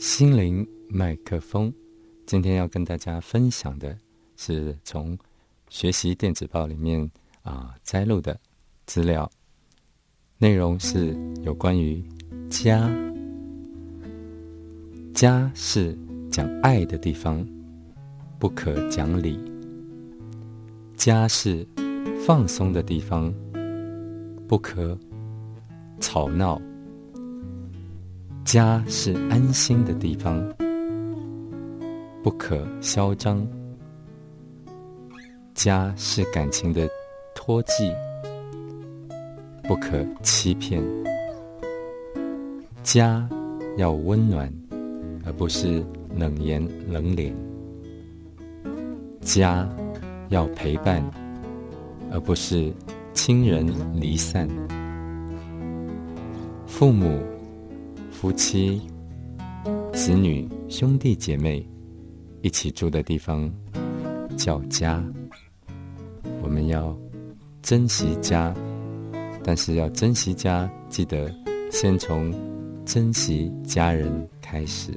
心灵麦克风，今天要跟大家分享的是从学习电子报里面啊摘录的资料，内容是有关于家。家是讲爱的地方，不可讲理；家是放松的地方，不可吵闹。家是安心的地方，不可嚣张；家是感情的托寄，不可欺骗。家要温暖，而不是冷言冷脸；家要陪伴，而不是亲人离散。父母。夫妻、子女、兄弟姐妹一起住的地方叫家。我们要珍惜家，但是要珍惜家，记得先从珍惜家人开始。